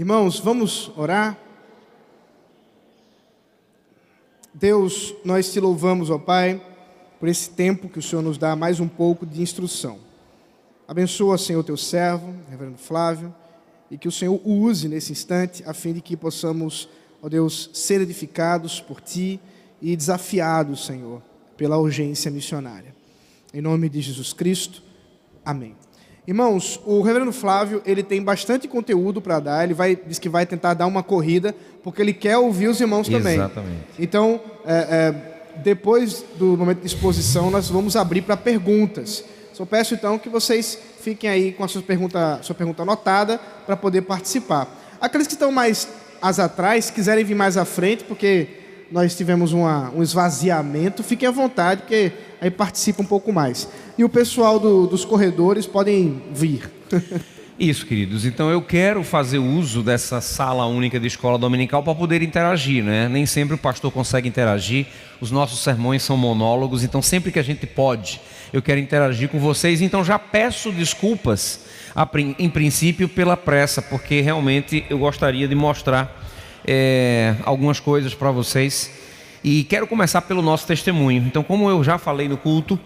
Irmãos, vamos orar? Deus, nós te louvamos, ó Pai, por esse tempo que o Senhor nos dá mais um pouco de instrução. Abençoa, Senhor, teu servo, reverendo Flávio, e que o Senhor o use nesse instante, a fim de que possamos, ó Deus, ser edificados por ti e desafiados, Senhor, pela urgência missionária. Em nome de Jesus Cristo, amém. Irmãos, o reverendo Flávio, ele tem bastante conteúdo para dar, ele vai, diz que vai tentar dar uma corrida, porque ele quer ouvir os irmãos também. Exatamente. Então, é, é, depois do momento de exposição, nós vamos abrir para perguntas. Só peço então que vocês fiquem aí com a sua pergunta, sua pergunta anotada para poder participar. Aqueles que estão mais as atrás, quiserem vir mais à frente, porque nós tivemos uma, um esvaziamento, fiquem à vontade, porque aí participa um pouco mais. E o pessoal do, dos corredores podem vir. Isso, queridos. Então eu quero fazer uso dessa sala única de escola dominical para poder interagir, né? Nem sempre o pastor consegue interagir. Os nossos sermões são monólogos, então sempre que a gente pode, eu quero interagir com vocês. Então já peço desculpas, em princípio, pela pressa, porque realmente eu gostaria de mostrar é, algumas coisas para vocês. E quero começar pelo nosso testemunho. Então, como eu já falei no culto,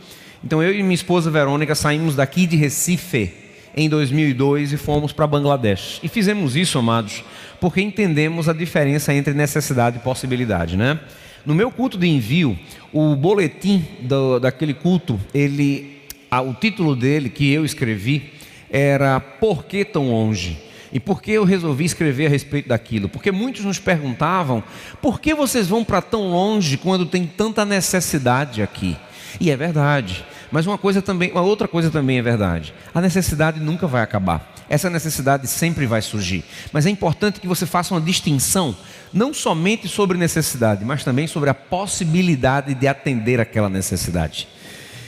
então eu e minha esposa Verônica saímos daqui de Recife em 2002 e fomos para Bangladesh. E fizemos isso, amados, porque entendemos a diferença entre necessidade e possibilidade, né? No meu culto de envio, o boletim do, daquele culto, ele, ah, o título dele que eu escrevi era Por que tão longe? E por que eu resolvi escrever a respeito daquilo? Porque muitos nos perguntavam: por que vocês vão para tão longe quando tem tanta necessidade aqui? E é verdade. Mas uma coisa também, uma outra coisa também é verdade. A necessidade nunca vai acabar. Essa necessidade sempre vai surgir. Mas é importante que você faça uma distinção, não somente sobre necessidade, mas também sobre a possibilidade de atender aquela necessidade.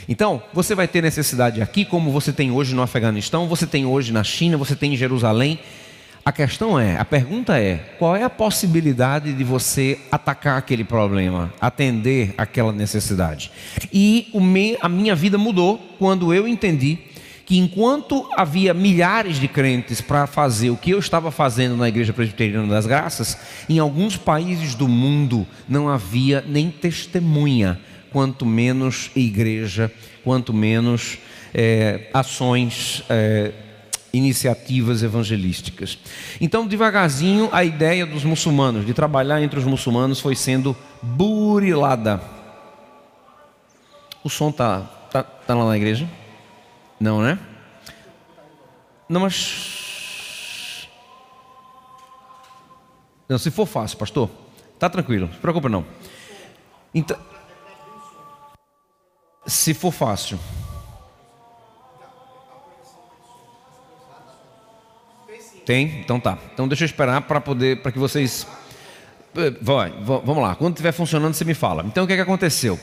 Então, você vai ter necessidade aqui, como você tem hoje no Afeganistão, você tem hoje na China, você tem em Jerusalém. A questão é, a pergunta é, qual é a possibilidade de você atacar aquele problema, atender aquela necessidade? E me, a minha vida mudou quando eu entendi que enquanto havia milhares de crentes para fazer o que eu estava fazendo na Igreja Presbiteriana das Graças, em alguns países do mundo não havia nem testemunha quanto menos igreja, quanto menos é, ações, é, iniciativas evangelísticas. Então, devagarzinho, a ideia dos muçulmanos, de trabalhar entre os muçulmanos, foi sendo burilada. O som tá, tá, tá lá na igreja? Não, né? Não, mas. Não, se for fácil, pastor, tá tranquilo, não se preocupa não. Então, se for fácil. Tem? Então tá. Então deixa eu esperar para poder, para que vocês. Eh, vai, vamos lá. Quando estiver funcionando, você me fala. Então o que, é que aconteceu?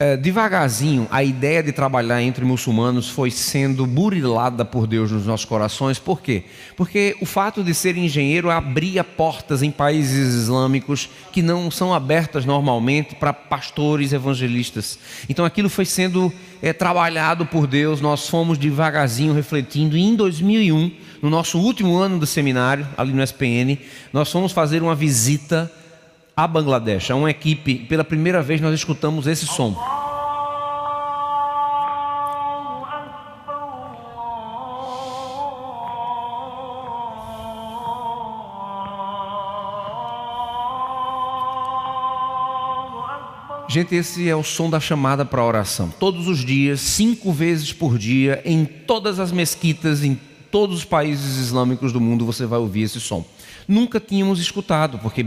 É, devagarzinho, a ideia de trabalhar entre muçulmanos foi sendo burilada por Deus nos nossos corações. Por quê? Porque o fato de ser engenheiro abria portas em países islâmicos que não são abertas normalmente para pastores evangelistas. Então aquilo foi sendo é, trabalhado por Deus. Nós fomos devagarzinho refletindo. E em 2001, no nosso último ano do seminário, ali no SPN, nós fomos fazer uma visita a Bangladesh, a uma equipe, pela primeira vez nós escutamos esse som. Gente, esse é o som da chamada para oração. Todos os dias, cinco vezes por dia, em todas as mesquitas, em todos os países islâmicos do mundo, você vai ouvir esse som nunca tínhamos escutado, porque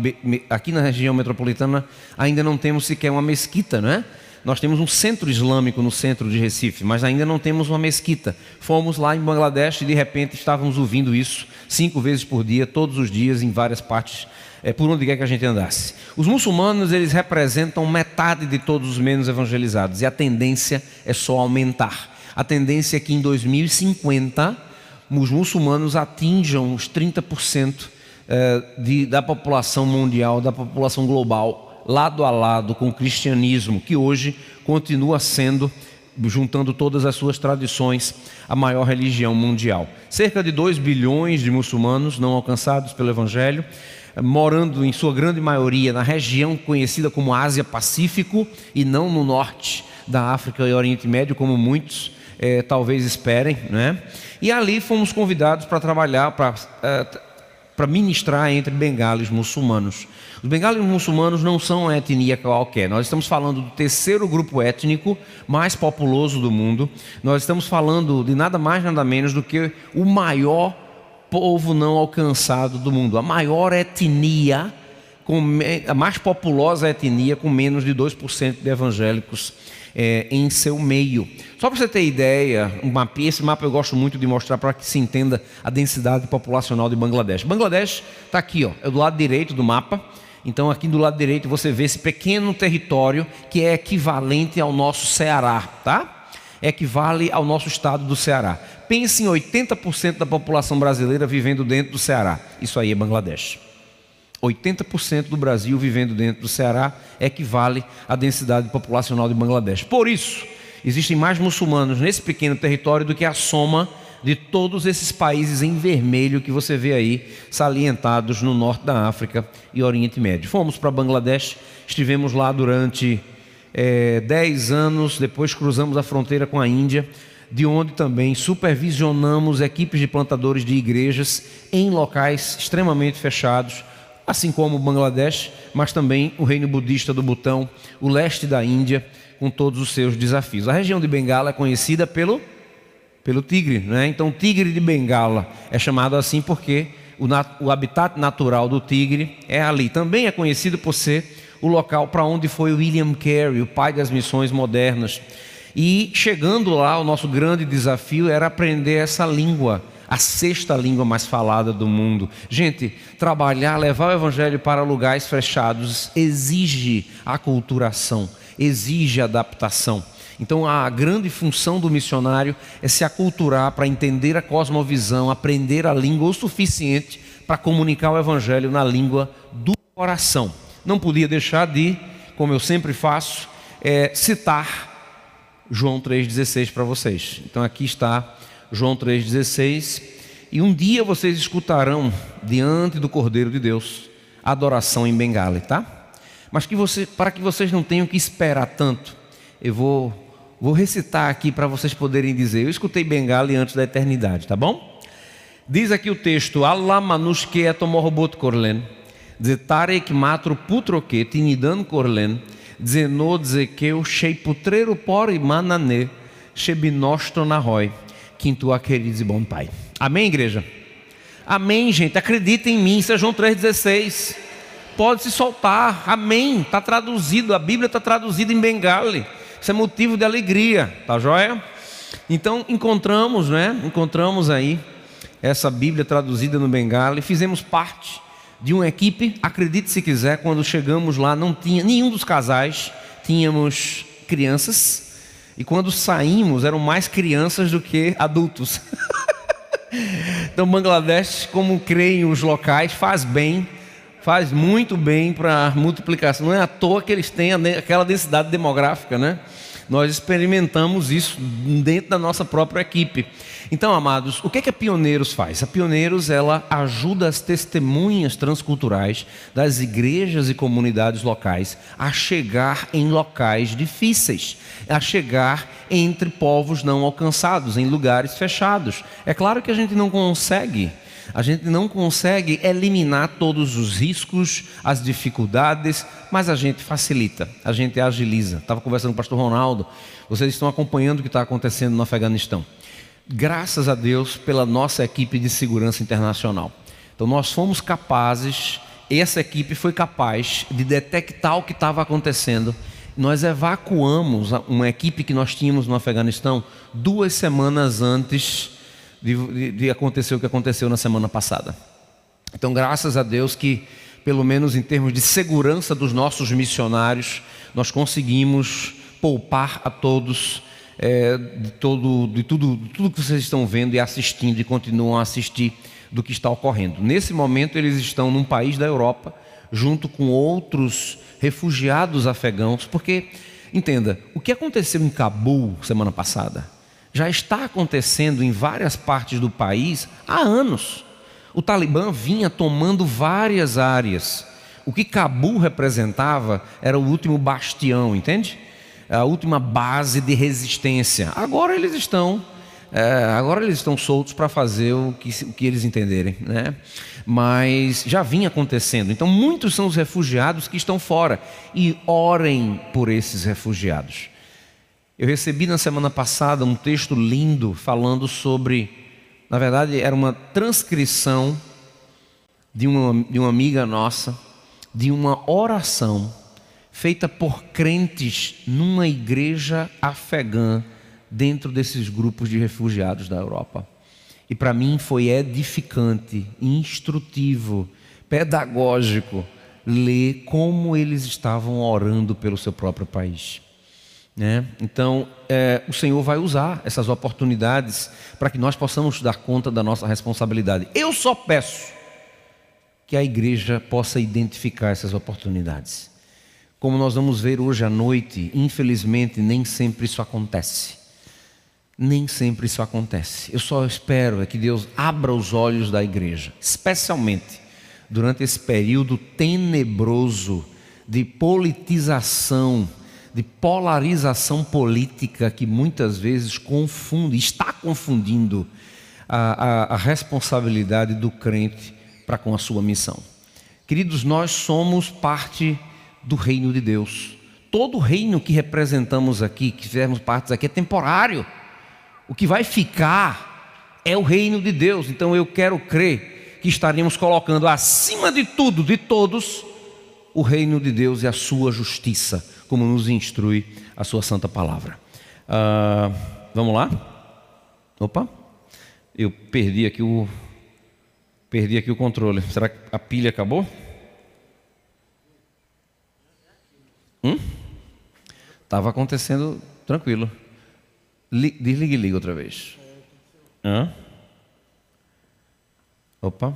aqui na região metropolitana ainda não temos sequer uma mesquita, não é? Nós temos um centro islâmico no centro de Recife, mas ainda não temos uma mesquita. Fomos lá em Bangladesh e de repente estávamos ouvindo isso cinco vezes por dia, todos os dias, em várias partes, é, por onde quer que a gente andasse. Os muçulmanos, eles representam metade de todos os menos evangelizados e a tendência é só aumentar. A tendência é que em 2050 os muçulmanos atinjam os 30% é, de, da população mundial, da população global, lado a lado com o cristianismo, que hoje continua sendo juntando todas as suas tradições, a maior religião mundial. Cerca de 2 bilhões de muçulmanos não alcançados pelo Evangelho, morando em sua grande maioria na região conhecida como Ásia Pacífico e não no norte da África e Oriente Médio, como muitos é, talvez esperem. Né? E ali fomos convidados para trabalhar, para. Para ministrar entre bengalis muçulmanos. Os bengalis muçulmanos não são uma etnia qualquer. Nós estamos falando do terceiro grupo étnico mais populoso do mundo. Nós estamos falando de nada mais nada menos do que o maior povo não alcançado do mundo, a maior etnia, a mais populosa etnia com menos de 2% de evangélicos é, em seu meio. Só para você ter ideia, um mapa, esse mapa eu gosto muito de mostrar para que se entenda a densidade populacional de Bangladesh. Bangladesh está aqui, ó, é do lado direito do mapa. Então, aqui do lado direito você vê esse pequeno território que é equivalente ao nosso Ceará, tá? Equivale ao nosso estado do Ceará. Pense em 80% da população brasileira vivendo dentro do Ceará. Isso aí é Bangladesh. 80% do Brasil vivendo dentro do Ceará equivale à densidade populacional de Bangladesh. Por isso, existem mais muçulmanos nesse pequeno território do que a soma de todos esses países em vermelho que você vê aí salientados no norte da África e Oriente Médio. Fomos para Bangladesh, estivemos lá durante é, 10 anos, depois cruzamos a fronteira com a Índia, de onde também supervisionamos equipes de plantadores de igrejas em locais extremamente fechados assim como o Bangladesh, mas também o reino budista do Butão, o leste da Índia, com todos os seus desafios. A região de Bengala é conhecida pelo, pelo tigre, né? então o tigre de Bengala é chamado assim porque o, nat o habitat natural do tigre é ali. Também é conhecido por ser o local para onde foi William Carey, o pai das missões modernas. E chegando lá, o nosso grande desafio era aprender essa língua a sexta língua mais falada do mundo. Gente, trabalhar, levar o evangelho para lugares fechados exige aculturação, exige adaptação. Então, a grande função do missionário é se aculturar para entender a cosmovisão, aprender a língua o suficiente para comunicar o evangelho na língua do coração. Não podia deixar de, como eu sempre faço, é, citar João 3,16 para vocês. Então, aqui está João 3,16. E um dia vocês escutarão diante do Cordeiro de Deus adoração em Bengala, tá? Mas que você, para que vocês não tenham que esperar tanto, eu vou, vou recitar aqui para vocês poderem dizer. Eu escutei Bengala antes da eternidade, tá bom? Diz aqui o texto: Allah manushke etomorobot korlen, zetarek matro putroke tinidan korlen, zeno dzekeu sheiputrero por manane, shebinosto nahoi quinto a queridos e bom Pai. Amém, igreja? Amém, gente. Acredita em mim. Isso é João 3,16. Pode se soltar. Amém. Está traduzido. A Bíblia está traduzida em Bengali. Isso é motivo de alegria. Tá joia? Então encontramos, né? Encontramos aí essa Bíblia traduzida no Bengali. Fizemos parte de uma equipe. Acredite se quiser, quando chegamos lá, não tinha nenhum dos casais. Tínhamos crianças e quando saímos, eram mais crianças do que adultos. então, Bangladesh, como creem os locais, faz bem, faz muito bem para a multiplicação. Não é à toa que eles têm aquela densidade demográfica, né? Nós experimentamos isso dentro da nossa própria equipe. Então, amados, o que, é que a Pioneiros faz? A Pioneiros ela ajuda as testemunhas transculturais das igrejas e comunidades locais a chegar em locais difíceis, a chegar entre povos não alcançados, em lugares fechados. É claro que a gente não consegue a gente não consegue eliminar todos os riscos, as dificuldades, mas a gente facilita, a gente agiliza. Estava conversando com o pastor Ronaldo, vocês estão acompanhando o que está acontecendo no Afeganistão graças a Deus pela nossa equipe de segurança internacional. Então nós fomos capazes, essa equipe foi capaz de detectar o que estava acontecendo. Nós evacuamos uma equipe que nós tínhamos no Afeganistão duas semanas antes de, de, de acontecer o que aconteceu na semana passada. Então, graças a Deus que, pelo menos em termos de segurança dos nossos missionários, nós conseguimos poupar a todos é, de, todo, de tudo, de tudo que vocês estão vendo e assistindo e continuam a assistir do que está ocorrendo. Nesse momento, eles estão num país da Europa, junto com outros refugiados afegãos, porque entenda, o que aconteceu em Cabul semana passada já está acontecendo em várias partes do país há anos. O Talibã vinha tomando várias áreas. O que Cabul representava era o último bastião, entende? A última base de resistência. Agora eles estão é, agora eles estão soltos para fazer o que, o que eles entenderem, né? Mas já vinha acontecendo. Então, muitos são os refugiados que estão fora. E orem por esses refugiados. Eu recebi na semana passada um texto lindo falando sobre. Na verdade, era uma transcrição de uma, de uma amiga nossa, de uma oração feita por crentes numa igreja afegã dentro desses grupos de refugiados da Europa. E para mim foi edificante, instrutivo, pedagógico ler como eles estavam orando pelo seu próprio país. Né? Então, é, o Senhor vai usar essas oportunidades para que nós possamos dar conta da nossa responsabilidade. Eu só peço que a igreja possa identificar essas oportunidades. Como nós vamos ver hoje à noite, infelizmente nem sempre isso acontece. Nem sempre isso acontece. Eu só espero é que Deus abra os olhos da igreja, especialmente durante esse período tenebroso de politização, de polarização política que muitas vezes confunde, está confundindo a, a, a responsabilidade do crente para com a sua missão. Queridos, nós somos parte do reino de Deus. Todo reino que representamos aqui, que fizemos parte aqui, é temporário. O que vai ficar é o reino de Deus. Então eu quero crer que estaríamos colocando acima de tudo, de todos, o reino de Deus e a sua justiça, como nos instrui a sua santa palavra. Uh, vamos lá? Opa, eu perdi aqui o perdi aqui o controle. Será que a pilha acabou? Hum? Estava acontecendo tranquilo. Desligue e liga outra vez. Hã? Opa.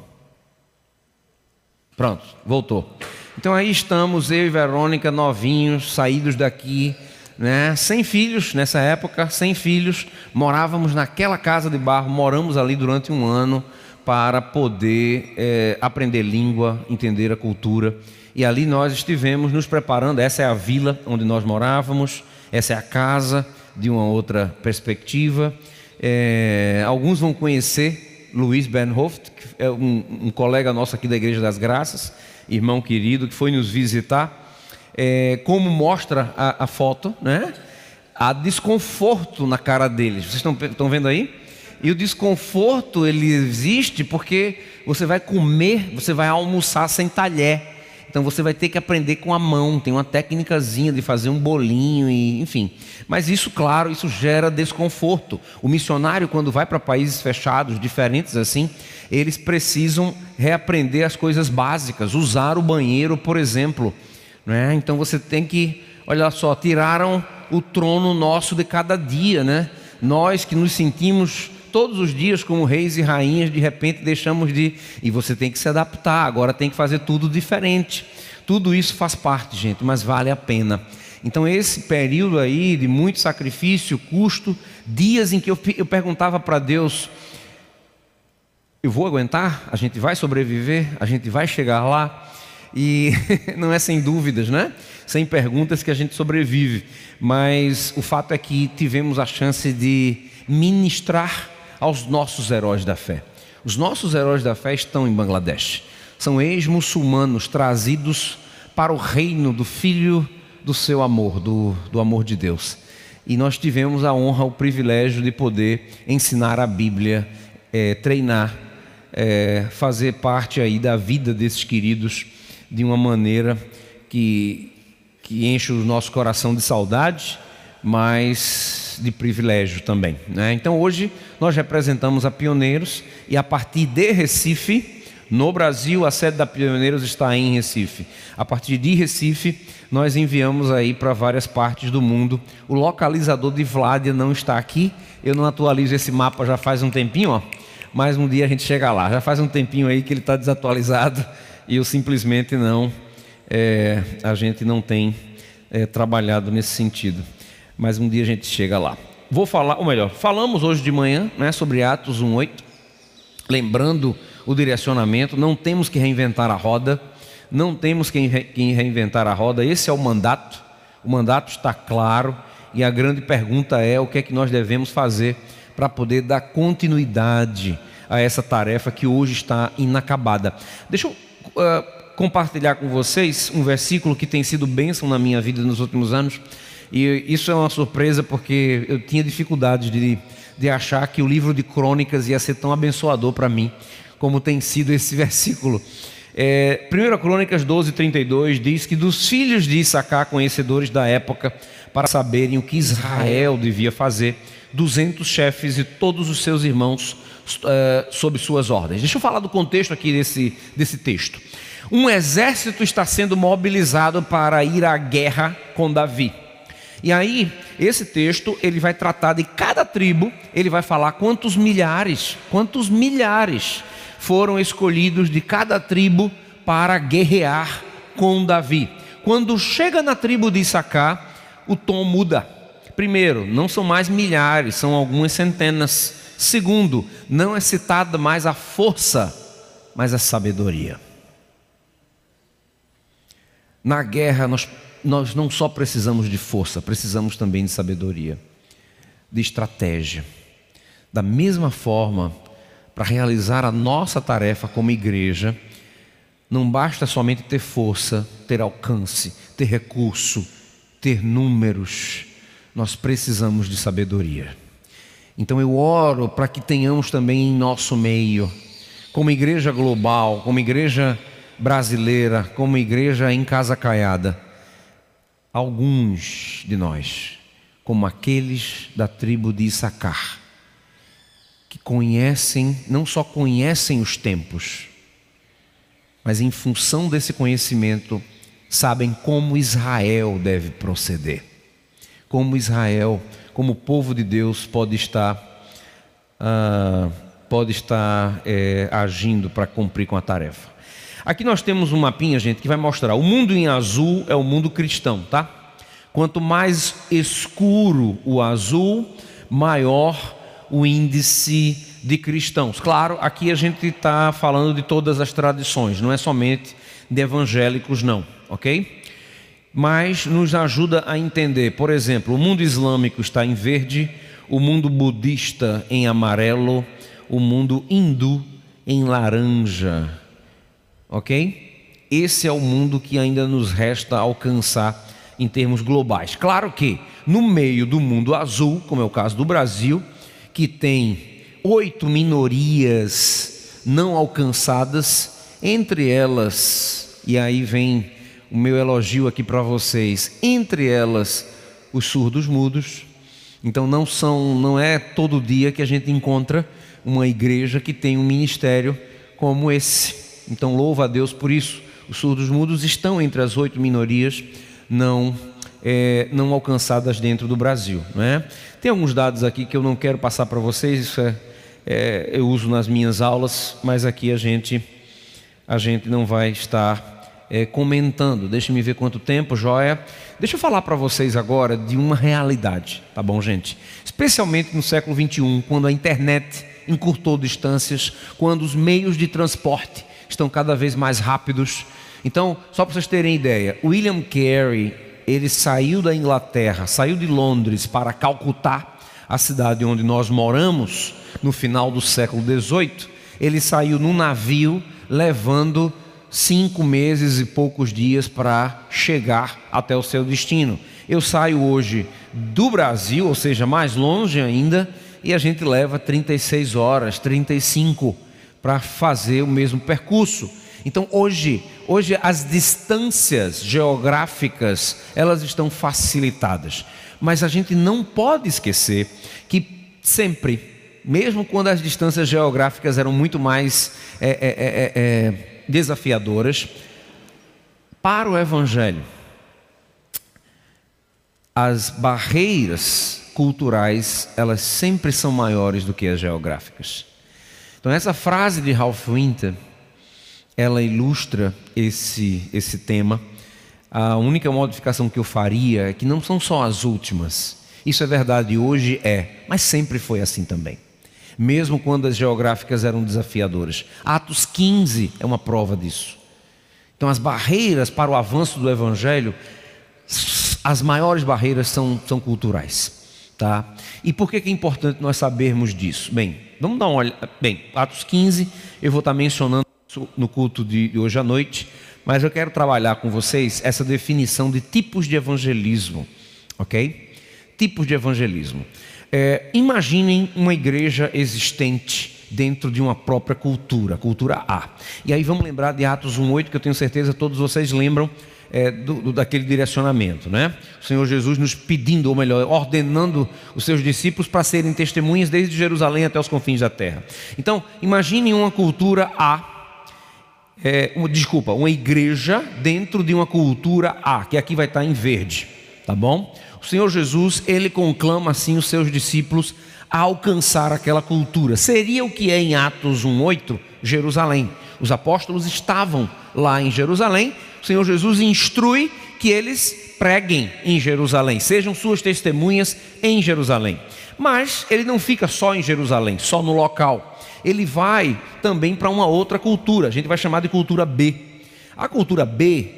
Pronto, voltou. Então aí estamos, eu e Verônica, novinhos, saídos daqui, né? Sem filhos nessa época, sem filhos. Morávamos naquela casa de barro, moramos ali durante um ano para poder é, aprender língua, entender a cultura. E ali nós estivemos nos preparando. Essa é a vila onde nós morávamos, essa é a casa de uma outra perspectiva. É, alguns vão conhecer Luiz Bernhoft, que é um, um, colega nosso aqui da Igreja das Graças, irmão querido, que foi nos visitar. É, como mostra a, a, foto, né? Há desconforto na cara deles. Vocês estão, estão vendo aí? E o desconforto ele existe porque você vai comer, você vai almoçar sem talher. Então você vai ter que aprender com a mão, tem uma técnicazinha de fazer um bolinho e, enfim. Mas isso, claro, isso gera desconforto. O missionário quando vai para países fechados, diferentes assim, eles precisam reaprender as coisas básicas, usar o banheiro, por exemplo, né? Então você tem que, olha só, tiraram o trono nosso de cada dia, né? Nós que nos sentimos todos os dias como reis e rainhas, de repente deixamos de. E você tem que se adaptar, agora tem que fazer tudo diferente. Tudo isso faz parte, gente, mas vale a pena. Então, esse período aí de muito sacrifício, custo, dias em que eu, eu perguntava para Deus: eu vou aguentar? A gente vai sobreviver? A gente vai chegar lá? E não é sem dúvidas, né? Sem perguntas que a gente sobrevive. Mas o fato é que tivemos a chance de ministrar aos nossos heróis da fé. Os nossos heróis da fé estão em Bangladesh. São ex-muçulmanos trazidos para o reino do Filho do seu amor, do, do amor de Deus. E nós tivemos a honra, o privilégio de poder ensinar a Bíblia, é, treinar, é, fazer parte aí da vida desses queridos de uma maneira que, que enche o nosso coração de saudade, mas de privilégio também. Né? Então hoje nós representamos a Pioneiros e a partir de Recife, no Brasil, a sede da Pioneiros está em Recife. A partir de Recife, nós enviamos aí para várias partes do mundo. O localizador de Vládia não está aqui. Eu não atualizo esse mapa já faz um tempinho, ó. Mas um dia a gente chega lá. Já faz um tempinho aí que ele está desatualizado e eu simplesmente não, é, a gente não tem é, trabalhado nesse sentido. Mas um dia a gente chega lá. Vou falar, ou melhor, falamos hoje de manhã né, sobre Atos 1,8, lembrando o direcionamento, não temos que reinventar a roda, não temos que reinventar a roda, esse é o mandato, o mandato está claro, e a grande pergunta é o que é que nós devemos fazer para poder dar continuidade a essa tarefa que hoje está inacabada. Deixa eu uh, compartilhar com vocês um versículo que tem sido bênção na minha vida nos últimos anos. E isso é uma surpresa porque eu tinha dificuldade de, de achar que o livro de crônicas ia ser tão abençoador para mim, como tem sido esse versículo. É, 1 Crônicas 12, 32 diz que dos filhos de Issacar, conhecedores da época, para saberem o que Israel devia fazer, 200 chefes e todos os seus irmãos uh, sob suas ordens. Deixa eu falar do contexto aqui desse, desse texto. Um exército está sendo mobilizado para ir à guerra com Davi. E aí, esse texto, ele vai tratar de cada tribo, ele vai falar quantos milhares, quantos milhares foram escolhidos de cada tribo para guerrear com Davi. Quando chega na tribo de Issacar, o tom muda. Primeiro, não são mais milhares, são algumas centenas. Segundo, não é citada mais a força, mas a sabedoria. Na guerra, nós, nós não só precisamos de força, precisamos também de sabedoria, de estratégia. Da mesma forma, para realizar a nossa tarefa como igreja, não basta somente ter força, ter alcance, ter recurso, ter números, nós precisamos de sabedoria. Então eu oro para que tenhamos também em nosso meio, como igreja global, como igreja brasileira, como igreja em casa caiada, alguns de nós, como aqueles da tribo de Issacar, que conhecem, não só conhecem os tempos, mas em função desse conhecimento, sabem como Israel deve proceder. Como Israel, como o povo de Deus pode estar, uh, pode estar é, agindo para cumprir com a tarefa. Aqui nós temos um mapinha, gente, que vai mostrar. O mundo em azul é o mundo cristão, tá? Quanto mais escuro o azul, maior o índice de cristãos. Claro, aqui a gente está falando de todas as tradições, não é somente de evangélicos, não, ok? Mas nos ajuda a entender, por exemplo, o mundo islâmico está em verde, o mundo budista em amarelo, o mundo hindu em laranja, ok? Esse é o mundo que ainda nos resta alcançar em termos globais. Claro que no meio do mundo azul, como é o caso do Brasil, que tem oito minorias não alcançadas, entre elas, e aí vem o meu elogio aqui para vocês, entre elas os surdos mudos. Então não são, não é todo dia que a gente encontra uma igreja que tem um ministério como esse. Então louva a Deus por isso. Os surdos mudos estão entre as oito minorias não é, não alcançadas dentro do Brasil. Não é? Tem alguns dados aqui que eu não quero passar para vocês, isso é, é, eu uso nas minhas aulas, mas aqui a gente, a gente não vai estar é, comentando. Deixa me ver quanto tempo, joia. Deixa eu falar para vocês agora de uma realidade, tá bom, gente? Especialmente no século 21, quando a internet encurtou distâncias, quando os meios de transporte estão cada vez mais rápidos. Então, só para vocês terem ideia, William Carey ele saiu da Inglaterra, saiu de Londres para Calcutá, a cidade onde nós moramos, no final do século XVIII. Ele saiu num navio levando cinco meses e poucos dias para chegar até o seu destino. Eu saio hoje do Brasil, ou seja, mais longe ainda, e a gente leva 36 horas, 35 para fazer o mesmo percurso. Então hoje, hoje as distâncias geográficas, elas estão facilitadas. Mas a gente não pode esquecer que sempre, mesmo quando as distâncias geográficas eram muito mais é, é, é, é, é desafiadoras, para o Evangelho, as barreiras culturais, elas sempre são maiores do que as geográficas. Então essa frase de Ralph Winter, ela ilustra esse, esse tema. a única modificação que eu faria é que não são só as últimas. Isso é verdade hoje, é, mas sempre foi assim também. Mesmo quando as geográficas eram desafiadoras. Atos 15 é uma prova disso. Então, as barreiras para o avanço do Evangelho, as maiores barreiras são, são culturais. Tá? E por que, é importante nós sabermos disso? Bem, vamos dar uma olhada. Bem, Atos 15, eu vou estar mencionando no culto de hoje à noite, mas eu quero trabalhar com vocês essa definição de tipos de evangelismo, ok? Tipos de evangelismo. É, imaginem uma igreja existente dentro de uma própria cultura, cultura A. E aí vamos lembrar de Atos 1,8, que eu tenho certeza todos vocês lembram é, do, do, daquele direcionamento, né? O Senhor Jesus nos pedindo, ou melhor, ordenando os seus discípulos para serem testemunhas desde Jerusalém até os confins da terra. Então, imagine uma cultura A, é, uma, desculpa, uma igreja dentro de uma cultura A, que aqui vai estar em verde, tá bom? O Senhor Jesus, ele conclama assim os seus discípulos a alcançar aquela cultura. Seria o que é em Atos 1:8, Jerusalém. Os apóstolos estavam lá em Jerusalém. O Senhor Jesus instrui que eles preguem em Jerusalém, sejam suas testemunhas em Jerusalém. Mas ele não fica só em Jerusalém, só no local. Ele vai também para uma outra cultura, a gente vai chamar de cultura B. A cultura B,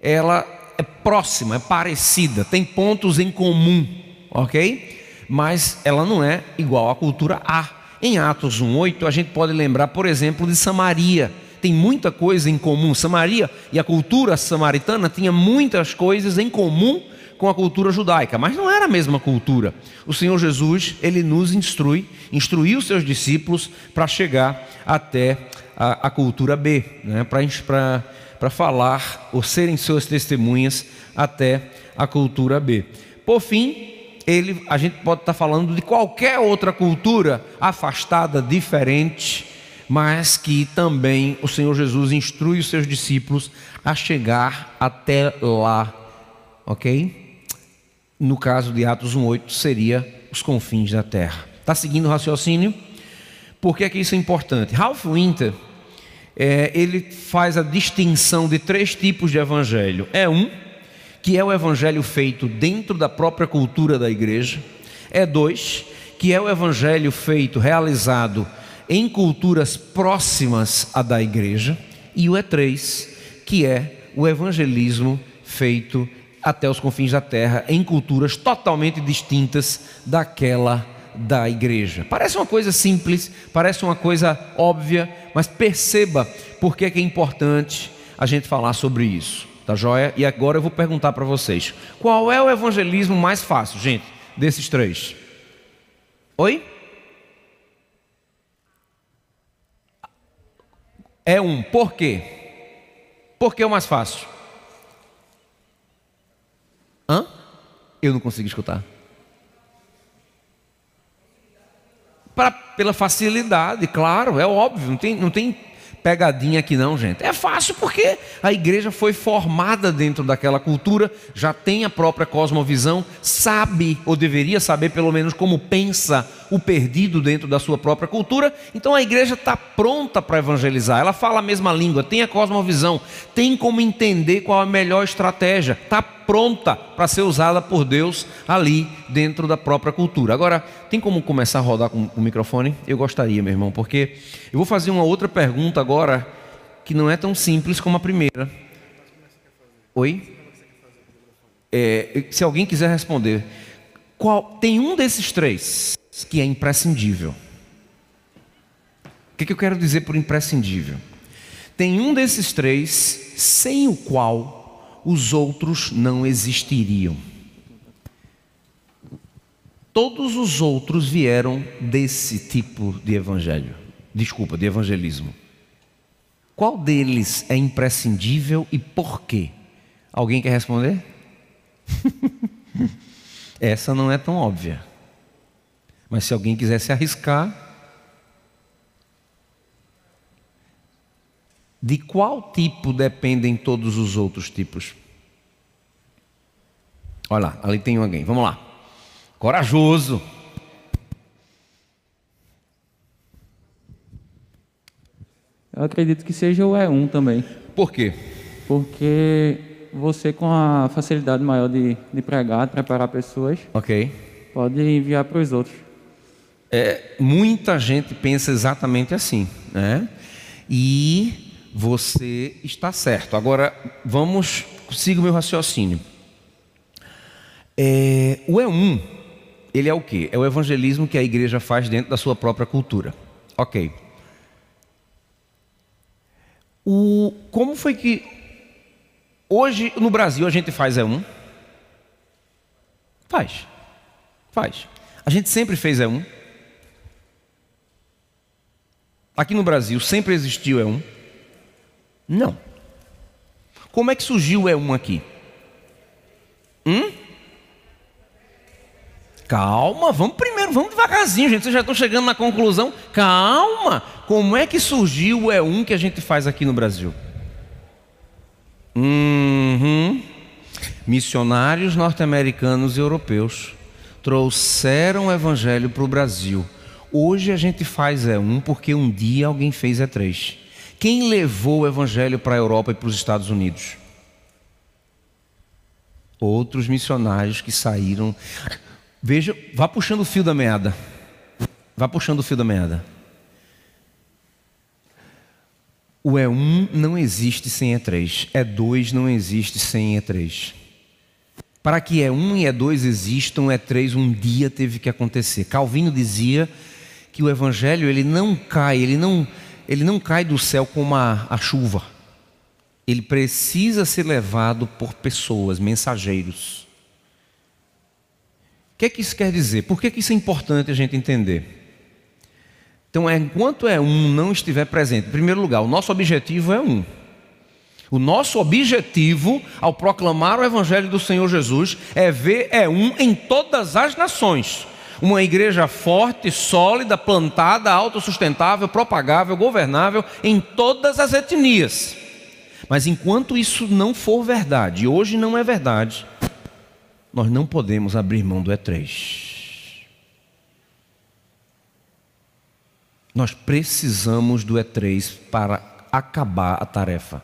ela é próxima, é parecida, tem pontos em comum, ok? Mas ela não é igual à cultura A. Em Atos 1,8, a gente pode lembrar, por exemplo, de Samaria. Tem muita coisa em comum. Samaria e a cultura samaritana tinha muitas coisas em comum com a cultura judaica, mas não era a mesma cultura. O Senhor Jesus, ele nos instrui, instruiu seus discípulos para chegar até a, a cultura B, né? para falar ou serem suas testemunhas até a cultura B. Por fim, ele, a gente pode estar falando de qualquer outra cultura afastada, diferente, mas que também o Senhor Jesus instrui os seus discípulos a chegar até lá, ok? No caso de Atos 1,8 seria os confins da terra. Está seguindo o raciocínio? Por que, é que isso é importante? Ralph Winter, é, ele faz a distinção de três tipos de evangelho. É um que é o evangelho feito dentro da própria cultura da igreja. É dois, que é o evangelho feito, realizado em culturas próximas à da igreja. E o é três, que é o evangelismo feito até os confins da terra, em culturas totalmente distintas daquela da igreja. Parece uma coisa simples, parece uma coisa óbvia, mas perceba por que é importante a gente falar sobre isso. Tá joia? E agora eu vou perguntar para vocês: qual é o evangelismo mais fácil, gente, desses três? Oi? É um. Por quê? Por que é o mais fácil? Hã? Eu não consigo escutar. Pra, pela facilidade, claro, é óbvio, não tem, não tem pegadinha aqui não, gente. É fácil porque a igreja foi formada dentro daquela cultura, já tem a própria cosmovisão, sabe ou deveria saber pelo menos como pensa o perdido dentro da sua própria cultura. Então a igreja está pronta para evangelizar. Ela fala a mesma língua, tem a cosmovisão, tem como entender qual a melhor estratégia. Está pronta para ser usada por Deus ali dentro da própria cultura. Agora, tem como começar a rodar com o microfone? Eu gostaria, meu irmão, porque eu vou fazer uma outra pergunta agora que não é tão simples como a primeira. Oi? É, se alguém quiser responder, qual tem um desses três que é imprescindível? O que, que eu quero dizer por imprescindível? Tem um desses três sem o qual os outros não existiriam. Todos os outros vieram desse tipo de evangelho, desculpa, de evangelismo. Qual deles é imprescindível e por quê? Alguém quer responder? Essa não é tão óbvia. Mas se alguém quiser se arriscar, De qual tipo dependem todos os outros tipos? Olha lá, ali tem alguém. Vamos lá. Corajoso. Eu acredito que seja o E1 também. Por quê? Porque você com a facilidade maior de, de pregar, de preparar pessoas, Ok. pode enviar para os outros. É, muita gente pensa exatamente assim, né? E você está certo. Agora, vamos, siga o meu raciocínio. É, o E1, ele é o quê? É o evangelismo que a igreja faz dentro da sua própria cultura. Ok. O, como foi que hoje no Brasil a gente faz E1? Faz. Faz. A gente sempre fez E1. Aqui no Brasil sempre existiu E1? Não. Como é que surgiu o E1 aqui? Hum? Calma, vamos primeiro, vamos devagarzinho, gente. Vocês já estão chegando na conclusão. Calma. Como é que surgiu o E1 que a gente faz aqui no Brasil? Uhum. Missionários norte-americanos e europeus trouxeram o evangelho para o Brasil. Hoje a gente faz E1 porque um dia alguém fez E3. Quem levou o evangelho para a Europa e para os Estados Unidos? Outros missionários que saíram. Veja, vá puxando o fio da meada. Vá puxando o fio da meada. O E1 não existe sem E3. E2 não existe sem E3. Para que E1 e E2 existam, E3 um dia teve que acontecer. Calvino dizia que o evangelho ele não cai, ele não, ele não cai do céu como a, a chuva. Ele precisa ser levado por pessoas, mensageiros. O que é que isso quer dizer? Por que, que isso é importante a gente entender? Então, é, enquanto é um não estiver presente, em primeiro lugar, o nosso objetivo é um. O nosso objetivo ao proclamar o Evangelho do Senhor Jesus é ver é um em todas as nações. Uma igreja forte, sólida, plantada, autossustentável, propagável, governável em todas as etnias. Mas enquanto isso não for verdade, e hoje não é verdade, nós não podemos abrir mão do E3. Nós precisamos do E3 para acabar a tarefa,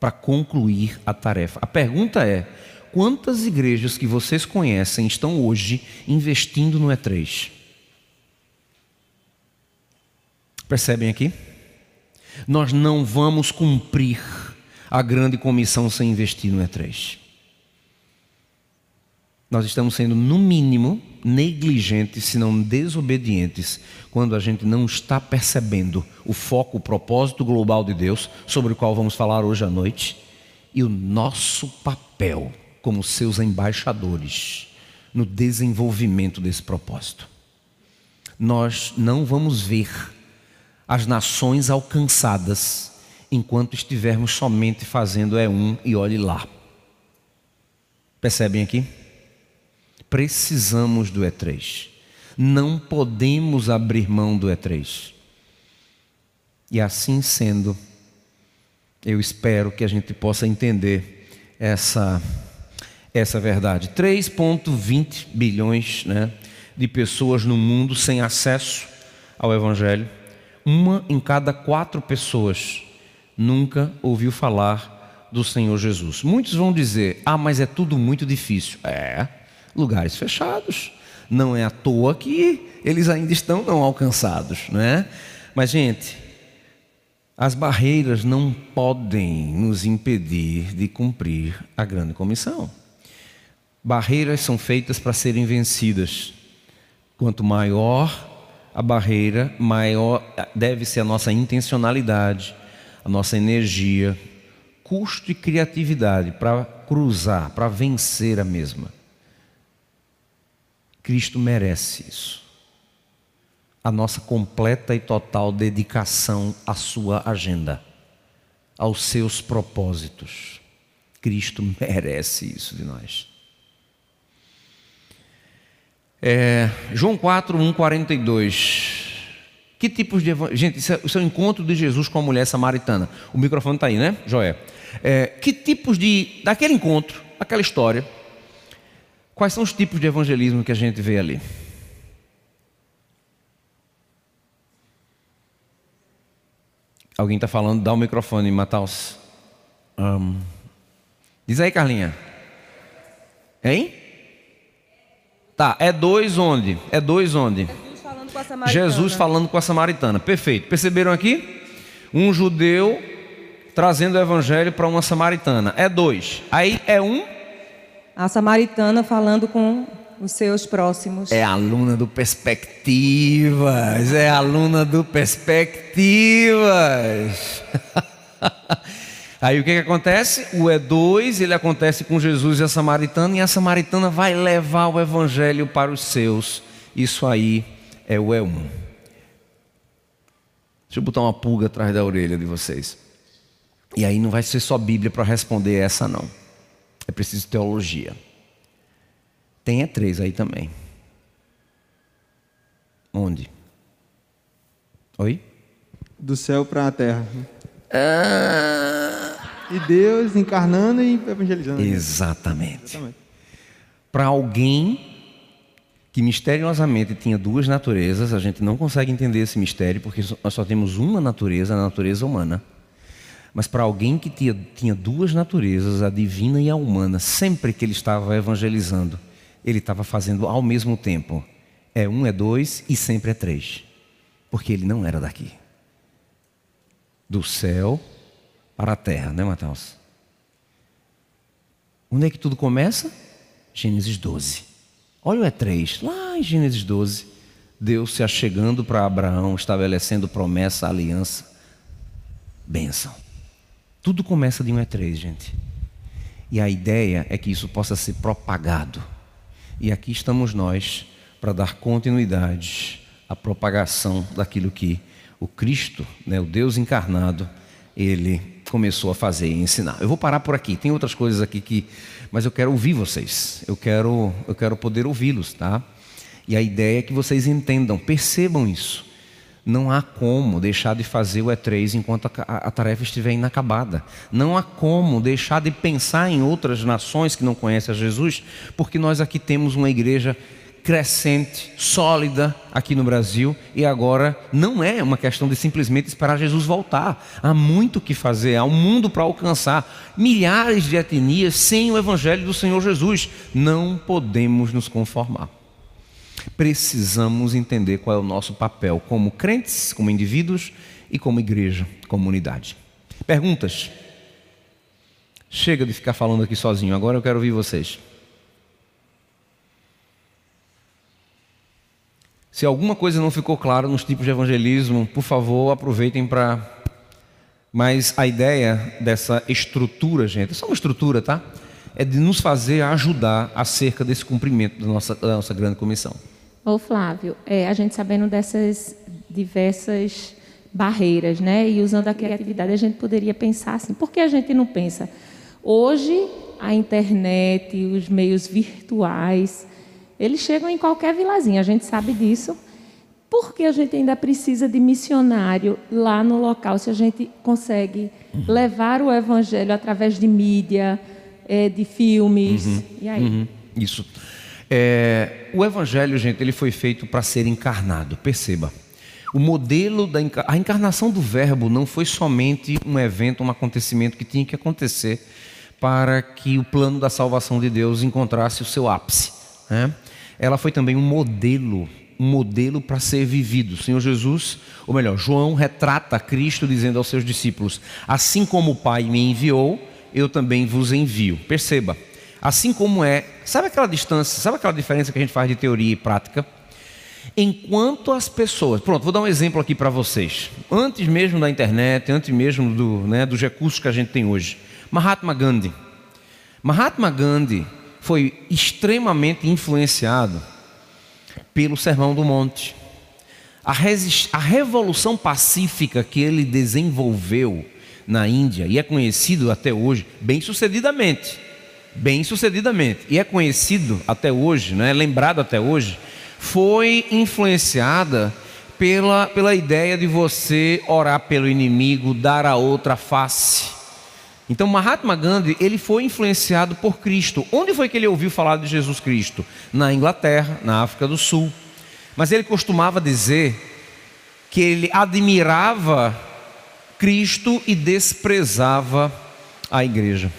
para concluir a tarefa. A pergunta é: quantas igrejas que vocês conhecem estão hoje investindo no E3? Percebem aqui? Nós não vamos cumprir a grande comissão sem investir no E3. Nós estamos sendo, no mínimo, negligentes, se não desobedientes, quando a gente não está percebendo o foco, o propósito global de Deus, sobre o qual vamos falar hoje à noite, e o nosso papel como seus embaixadores no desenvolvimento desse propósito. Nós não vamos ver as nações alcançadas enquanto estivermos somente fazendo é um e olhe lá. Percebem aqui? Precisamos do E3. Não podemos abrir mão do E3. E assim sendo, eu espero que a gente possa entender essa, essa verdade. 3,20 bilhões né, de pessoas no mundo sem acesso ao Evangelho. Uma em cada quatro pessoas nunca ouviu falar do Senhor Jesus. Muitos vão dizer: ah, mas é tudo muito difícil. É, lugares fechados. Não é à toa que eles ainda estão não alcançados, não é? Mas, gente, as barreiras não podem nos impedir de cumprir a grande comissão. Barreiras são feitas para serem vencidas. Quanto maior a barreira, maior deve ser a nossa intencionalidade, a nossa energia, custo e criatividade para cruzar, para vencer a mesma. Cristo merece isso. A nossa completa e total dedicação à sua agenda, aos seus propósitos. Cristo merece isso de nós. É, João 4, 1, 42. Que tipos de. Gente, isso é, isso é o encontro de Jesus com a mulher samaritana. O microfone está aí, né, Joé? É, que tipos de. Daquele encontro, aquela história. Quais são os tipos de evangelismo que a gente vê ali? Alguém está falando, dá o microfone, Mataus. Um, Diz aí, Carlinha. Hein? Tá, é dois onde? É dois onde? Jesus falando com a samaritana. Jesus falando com a samaritana. Perfeito. Perceberam aqui? Um judeu trazendo o evangelho para uma samaritana. É dois. Aí é um. A samaritana falando com os seus próximos. É aluna do Perspectivas. É aluna do Perspectivas. Aí o que, que acontece? O E2, ele acontece com Jesus e a samaritana, e a samaritana vai levar o evangelho para os seus. Isso aí é o E1. Deixa eu botar uma pulga atrás da orelha de vocês. E aí não vai ser só Bíblia para responder essa, não. É preciso teologia. Tem E3 aí também. Onde? Oi? Do céu para a terra. Ah, E Deus encarnando e evangelizando. exatamente. Exatamente. Para alguém que misteriosamente tinha duas naturezas, a gente não consegue entender esse mistério porque nós só temos uma natureza, a natureza humana. Mas para alguém que tinha, tinha duas naturezas, a divina e a humana, sempre que ele estava evangelizando, ele estava fazendo ao mesmo tempo. É um, é dois e sempre é três. Porque ele não era daqui. Do céu para a terra, né, Matheus? Onde é que tudo começa? Gênesis 12. Olha o E3, lá em Gênesis 12. Deus se achegando para Abraão, estabelecendo promessa, aliança, bênção. Tudo começa de um E3, gente. E a ideia é que isso possa ser propagado. E aqui estamos nós para dar continuidade à propagação daquilo que o Cristo, né, o Deus encarnado, ele começou a fazer e ensinar. Eu vou parar por aqui. Tem outras coisas aqui que, mas eu quero ouvir vocês. Eu quero, eu quero poder ouvi-los, tá? E a ideia é que vocês entendam, percebam isso. Não há como deixar de fazer o E3 enquanto a, a- tarefa estiver inacabada. Não há como deixar de pensar em outras nações que não conhecem a Jesus, porque nós aqui temos uma igreja crescente, sólida aqui no Brasil, e agora não é uma questão de simplesmente esperar Jesus voltar. Há muito o que fazer, há um mundo para alcançar, milhares de etnias sem o evangelho do Senhor Jesus. Não podemos nos conformar precisamos entender qual é o nosso papel como crentes, como indivíduos e como igreja, comunidade. Perguntas? Chega de ficar falando aqui sozinho, agora eu quero ouvir vocês. Se alguma coisa não ficou clara nos tipos de evangelismo, por favor, aproveitem para. Mas a ideia dessa estrutura, gente, é só uma estrutura, tá? É de nos fazer ajudar acerca desse cumprimento da nossa, da nossa grande comissão. Ô Flávio, é, a gente sabendo dessas diversas barreiras, né, e usando a criatividade, a gente poderia pensar assim, por que a gente não pensa? Hoje, a internet, os meios virtuais, eles chegam em qualquer vilazinha, a gente sabe disso. Por que a gente ainda precisa de missionário lá no local, se a gente consegue levar o evangelho através de mídia, é, de filmes, e aí? Uhum, Isso. É, o evangelho, gente, ele foi feito para ser encarnado. Perceba. O modelo da a encarnação do verbo não foi somente um evento, um acontecimento que tinha que acontecer para que o plano da salvação de Deus encontrasse o seu ápice. né? Ela foi também um modelo, um modelo para ser vivido. Senhor Jesus, ou melhor, João retrata Cristo dizendo aos seus discípulos: Assim como o Pai me enviou, eu também vos envio. Perceba, assim como é, sabe aquela distância, sabe aquela diferença que a gente faz de teoria e prática? Enquanto as pessoas, pronto, vou dar um exemplo aqui para vocês. Antes mesmo da internet, antes mesmo do, né, dos recursos que a gente tem hoje, Mahatma Gandhi. Mahatma Gandhi foi extremamente influenciado pelo Sermão do Monte. A, a revolução pacífica que ele desenvolveu na Índia, e é conhecido até hoje, bem sucedidamente, bem sucedidamente, e é conhecido até hoje, né, lembrado até hoje, foi influenciada pela, pela ideia de você orar pelo inimigo, dar a outra face. Então Mahatma Gandhi, ele foi influenciado por Cristo. Onde foi que ele ouviu falar de Jesus Cristo? Na Inglaterra, na África do Sul. Mas ele costumava dizer que ele admirava Cristo e desprezava a igreja.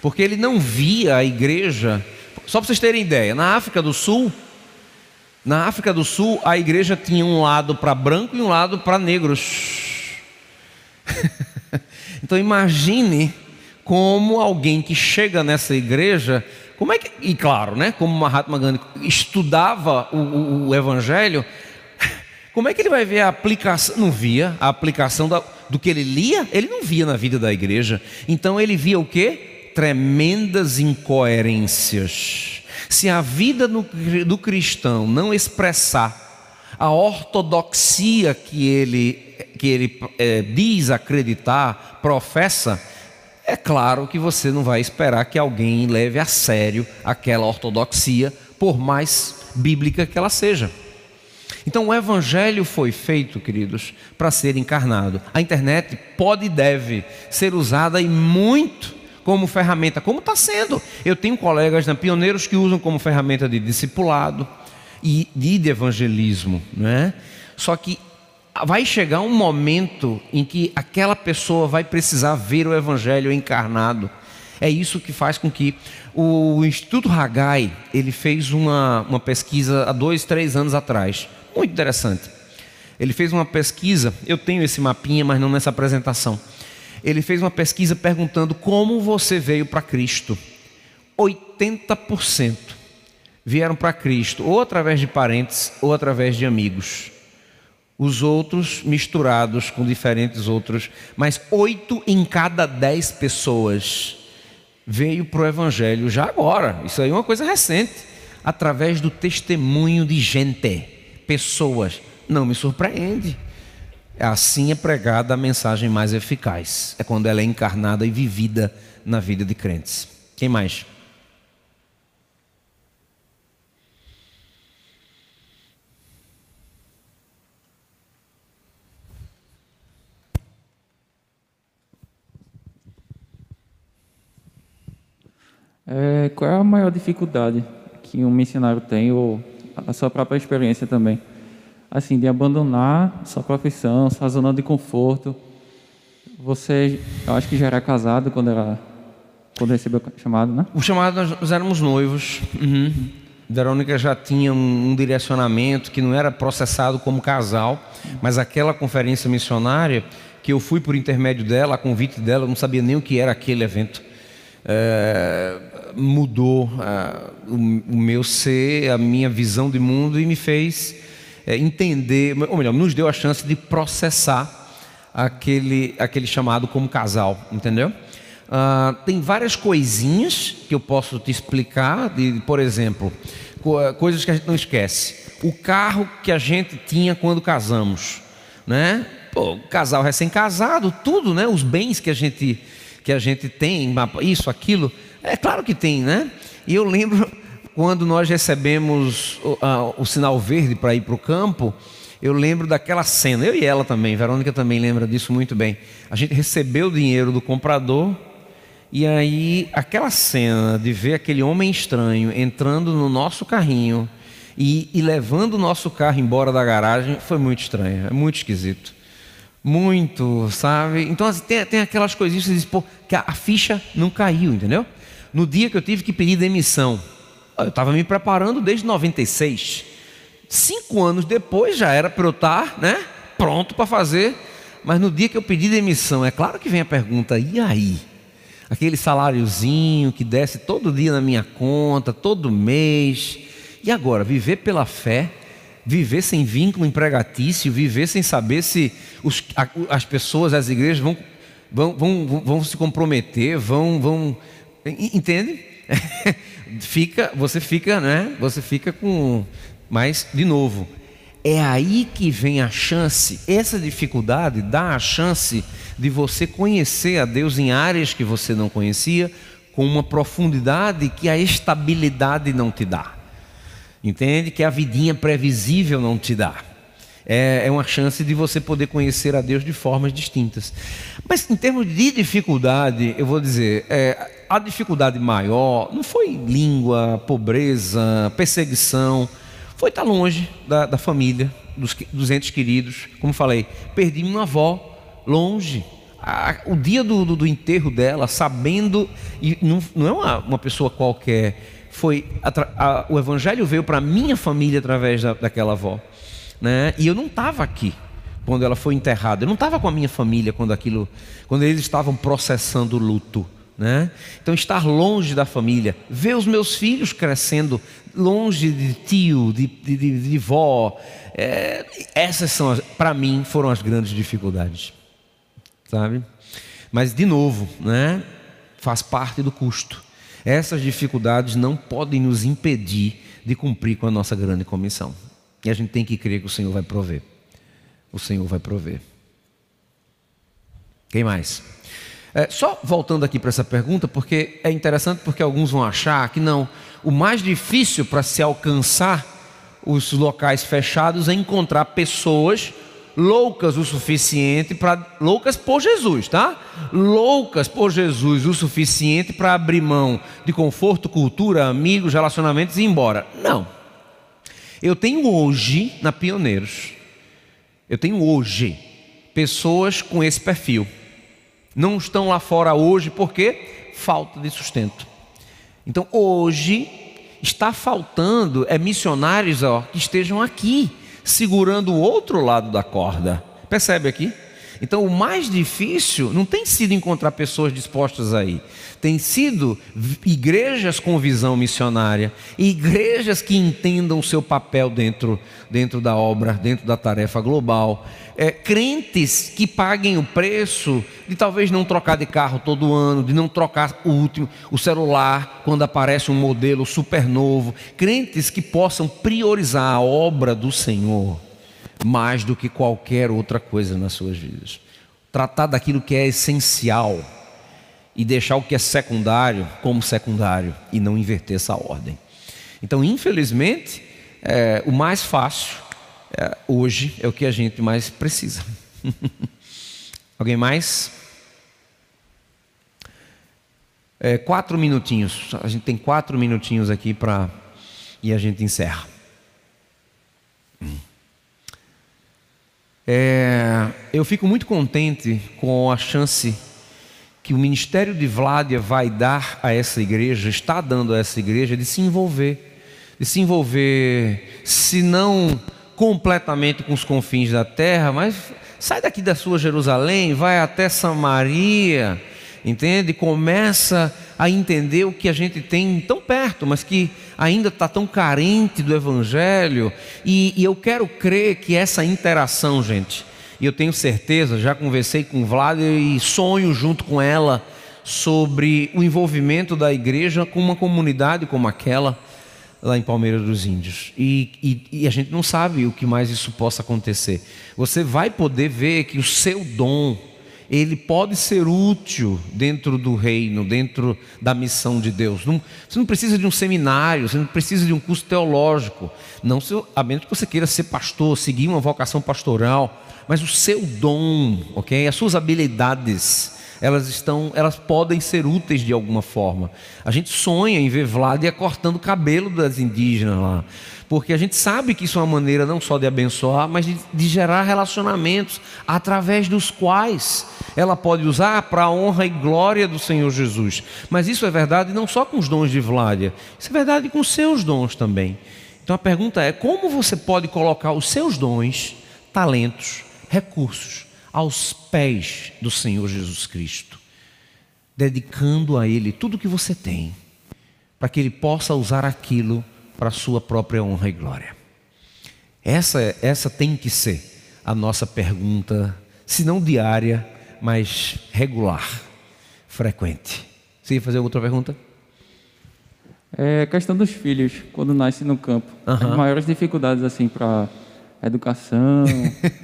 Porque ele não via a igreja. Só para vocês terem ideia, na África do Sul, na África do Sul, a igreja tinha um lado para branco e um lado para negros. então imagine como alguém que chega nessa igreja, como é que, e claro, né, como Mahatma Gandhi estudava o, o, o evangelho, como é que ele vai ver a aplicação? Não via a aplicação da, do que ele lia, ele não via na vida da igreja. Então ele via o que? tremendas incoerências. Se a vida do cristão não expressar a ortodoxia que ele, que ele é, diz acreditar, professa, é claro que você não vai esperar que alguém leve a sério aquela ortodoxia, por mais bíblica que ela seja. Então o evangelho foi feito, queridos, para ser encarnado. A internet pode e deve ser usada e muito como ferramenta, como está sendo. Eu tenho colegas na Pioneiros que usam como ferramenta de discipulado e de evangelismo, né? Só que vai chegar um momento em que aquela pessoa vai precisar ver o evangelho encarnado. É isso que faz com que o Instituto Hagai ele fez uma, uma pesquisa há dois, três anos atrás, muito interessante. Ele fez uma pesquisa, eu tenho esse mapinha, mas não nessa apresentação ele fez uma pesquisa perguntando como você veio para Cristo. 80% vieram para Cristo, ou através de parentes, ou através de amigos. Os outros misturados com diferentes outros, mas oito em cada dez pessoas veio para o Evangelho já agora. Isso aí é uma coisa recente, através do testemunho de gente, pessoas. Não me surpreende. Assim é pregada a mensagem mais eficaz. É quando ela é encarnada e vivida na vida de crentes. Quem mais? É, qual é a maior dificuldade que um missionário tem, ou a sua própria experiência também? assim, de abandonar sua profissão, sua zona de conforto. Você, eu acho que já era casado quando era quando recebeu o chamado, né? O chamado nós éramos noivos. Uhum. Verônica já tinha um, um, direcionamento que não era processado como casal, mas aquela conferência missionária que eu fui por intermédio dela, a convite dela, eu não sabia nem o que era aquele evento. É, mudou o, meu ser, a minha visão de mundo e me fez é, entender, ou melhor, nos deu a chance de processar aquele, aquele chamado como casal, entendeu? Uh, tem várias coisinhas que eu posso te explicar, de, por exemplo, co coisas que a gente não esquece. O carro que a gente tinha quando casamos, né? Pô, casal recém-casado, tudo, né? Os bens que a gente que a gente tem, isso, aquilo, é claro que tem, né? E eu lembro quando nós recebemos o, a, o sinal verde para ir para o campo, eu lembro daquela cena, eu e ela também, Verônica também lembra disso muito bem. A gente recebeu o dinheiro do comprador e aí aquela cena de ver aquele homem estranho entrando no nosso carrinho e, e levando o nosso carro embora da garagem foi muito estranho, é muito esquisito. Muito, sabe? Então assim, tem, tem aquelas coisinhas que você diz, pô, que a, a ficha não caiu, entendeu? No dia que eu tive que pedir demissão, eu estava me preparando desde 96. Cinco anos depois já era para eu estar tá, né, pronto para fazer. Mas no dia que eu pedi demissão, é claro que vem a pergunta: e aí? Aquele saláriozinho que desce todo dia na minha conta, todo mês. E agora? Viver pela fé, viver sem vínculo empregatício, viver sem saber se os, as pessoas, as igrejas vão, vão, vão, vão se comprometer, vão. vão entende? fica, você fica, né? Você fica com. Mas, de novo, é aí que vem a chance, essa dificuldade dá a chance de você conhecer a Deus em áreas que você não conhecia, com uma profundidade que a estabilidade não te dá. Entende? Que a vidinha previsível não te dá. É, é uma chance de você poder conhecer a Deus de formas distintas. Mas em termos de dificuldade, eu vou dizer, é, a dificuldade maior não foi língua, pobreza, perseguição, foi estar longe da, da família, dos, dos, entes queridos. Como falei, perdi uma avó longe. a, o dia do, do, do, enterro dela, sabendo, e não, não é uma, uma pessoa qualquer, foi a, a, o evangelho veio para minha família através da, daquela avó, né? E eu não estava aqui quando ela foi enterrada. Eu não estava com a minha família quando aquilo, quando eles estavam processando o luto. Né? Então, estar longe da família, ver os meus filhos crescendo longe de tio, de, de, de, de vó, é, essas são, para mim, foram as grandes dificuldades, sabe? Mas, de novo, né? faz parte do custo. Essas dificuldades não podem nos impedir de cumprir com a nossa grande comissão. E a gente tem que crer que o Senhor vai prover. O Senhor vai prover. Quem mais? É, só voltando aqui para essa pergunta, porque é interessante porque alguns vão achar que não, o mais difícil para se alcançar os locais fechados é encontrar pessoas loucas o suficiente para loucas por Jesus, tá? Loucas por Jesus o suficiente para abrir mão de conforto, cultura, amigos, relacionamentos e ir embora. Não. Eu tenho hoje na Pioneiros, eu tenho hoje pessoas com esse perfil não estão lá fora hoje porque falta de sustento. Então hoje está faltando é missionários ó, que estejam aqui segurando o outro lado da corda. Percebe aqui? Então, o mais difícil não tem sido encontrar pessoas dispostas aí, tem sido igrejas com visão missionária, igrejas que entendam o seu papel dentro, dentro da obra, dentro da tarefa global, é, crentes que paguem o preço de talvez não trocar de carro todo ano, de não trocar o último, o celular quando aparece um modelo super novo, crentes que possam priorizar a obra do Senhor mais do que qualquer outra coisa nas suas vidas. Tratar daquilo que é essencial e deixar o que é secundário como secundário e não inverter essa ordem. Então, infelizmente, é, o mais fácil é, hoje é o que a gente mais precisa. Alguém mais? É, quatro minutinhos. A gente tem quatro minutinhos aqui para e a gente encerra. É, eu fico muito contente com a chance que o ministério de Vládia vai dar a essa igreja, está dando a essa igreja, de se envolver, de se envolver, se não completamente com os confins da terra, mas sai daqui da sua Jerusalém, vai até Samaria, entende? Começa a entender o que a gente tem tão perto, mas que ainda está tão carente do Evangelho. E, e, eu quero crer que essa interação, gente, e eu tenho certeza, já conversei com Vlad e sonho junto com ela sobre o envolvimento da igreja com uma comunidade como aquela lá em Palmeiras dos Índios. E, e, e, a gente não sabe o que mais isso possa acontecer. Você vai poder ver que o seu dom ele pode ser útil dentro do reino, dentro da missão de Deus. Não, você não precisa de um seminário, você não precisa de um curso teológico, não, a menos que você queira ser pastor, seguir uma vocação pastoral, mas o seu dom, ok? As suas habilidades, elas estão, elas podem ser úteis de alguma forma. A gente sonha em ver Vládia cortando o cabelo das indígenas lá porque a gente sabe que isso é uma maneira não só de abençoar, mas de, de gerar relacionamentos através dos quais ela pode usar para a honra e glória do Senhor Jesus. Mas isso é verdade não só com os dons de Vládia, isso é verdade com seus dons também. Então a pergunta é: como você pode colocar os seus dons, talentos, recursos aos pés do Senhor Jesus Cristo, dedicando a Ele tudo o que você tem, para que Ele possa usar aquilo para a sua própria honra e glória. Essa, essa tem que ser a nossa pergunta, se não diária, mas regular, frequente. Você ia fazer outra pergunta? É a questão dos filhos, quando nascem no campo. Uhum. As maiores dificuldades, assim, para educação.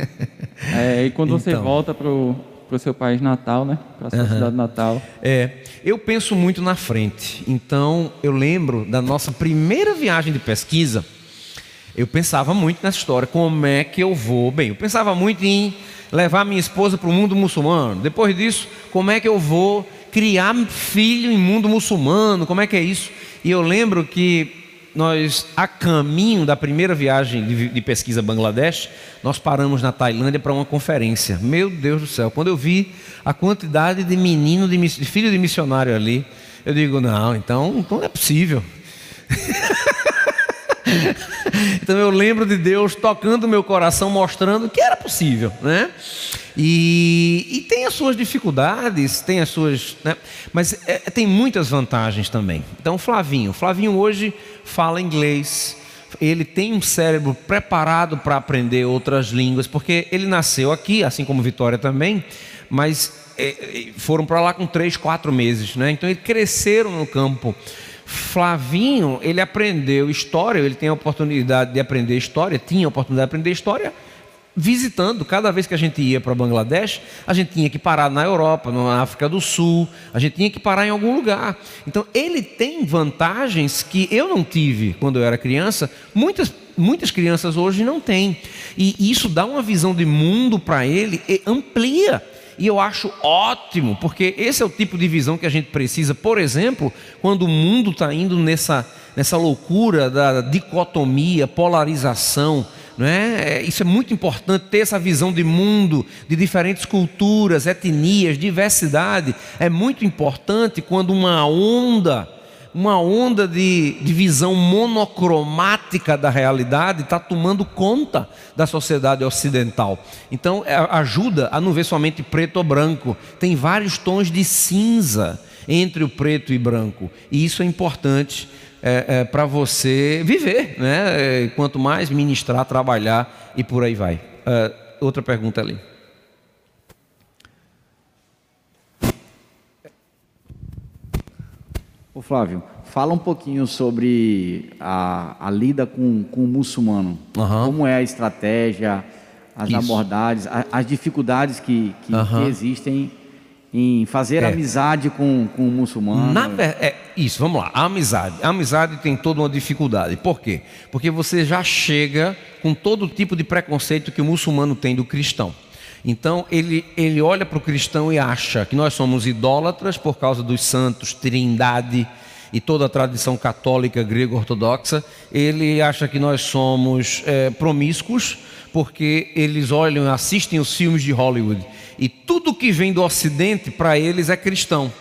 é, e quando então. você volta para o para o seu país natal, né? Para a sua uhum. cidade natal. É, eu penso muito na frente. Então, eu lembro da nossa primeira viagem de pesquisa. Eu pensava muito nessa história, como é que eu vou? Bem, eu pensava muito em levar minha esposa para o mundo muçulmano. Depois disso, como é que eu vou criar filho em mundo muçulmano? Como é que é isso? E eu lembro que nós, a caminho da primeira viagem de, de pesquisa a Bangladesh, nós paramos na Tailândia para uma conferência. Meu Deus do céu, quando eu vi a quantidade de menino, de, de filho de missionário ali, eu digo, não, então, então não é possível. então eu lembro de Deus tocando meu coração, mostrando que era possível, né? E, e tem as suas dificuldades, tem as suas, né? mas é, tem muitas vantagens também. Então Flavinho, Flavinho hoje fala inglês, ele tem um cérebro preparado para aprender outras línguas, porque ele nasceu aqui, assim como Vitória também, mas é, é foram para lá com três, quatro meses, né? Então eles cresceram no campo. Flavinho, ele aprendeu história, ele tem a oportunidade de aprender história, tinha a oportunidade de aprender história visitando. Cada vez que a gente ia para Bangladesh, a gente tinha que parar na Europa, na África do Sul, a gente tinha que parar em algum lugar. Então, ele tem vantagens que eu não tive quando eu era criança, muitas, muitas crianças hoje não têm. E isso dá uma visão de mundo para ele e amplia. E eu acho ótimo, porque esse é o tipo de visão que a gente precisa, por exemplo, quando o mundo está indo nessa, nessa loucura da dicotomia, polarização. É? é? Isso é muito importante, ter essa visão de mundo, de diferentes culturas, etnias, diversidade. É muito importante quando uma onda uma onda de, de visão monocromática da realidade está tomando conta da sociedade ocidental. Então, é, ajuda a não ver somente preto ou branco. Tem vários tons de cinza entre o preto e branco. E isso é importante é, é, para você viver, né? É, quanto mais ministrar, trabalhar e por aí vai. É, outra pergunta ali. Ô Flávio, fala um pouquinho sobre a, a lida com, com o muçulmano. Uhum. Como é a estratégia, as Isso. abordagens, a, as dificuldades que, que, uhum. que, existem em fazer é. amizade com, com o muçulmano. Na, é, isso, vamos lá. A amizade. A amizade tem toda uma dificuldade. Por quê? Porque você já chega com todo tipo de preconceito que o muçulmano tem do cristão. Então ele, ele olha para o cristão e acha que nós somos idólatras por causa dos santos, trindade e toda a tradição católica grego-ortodoxa. Ele acha que nós somos é, promíscuos porque eles olham, assistem os filmes de Hollywood e tudo que vem do Ocidente para eles é cristão.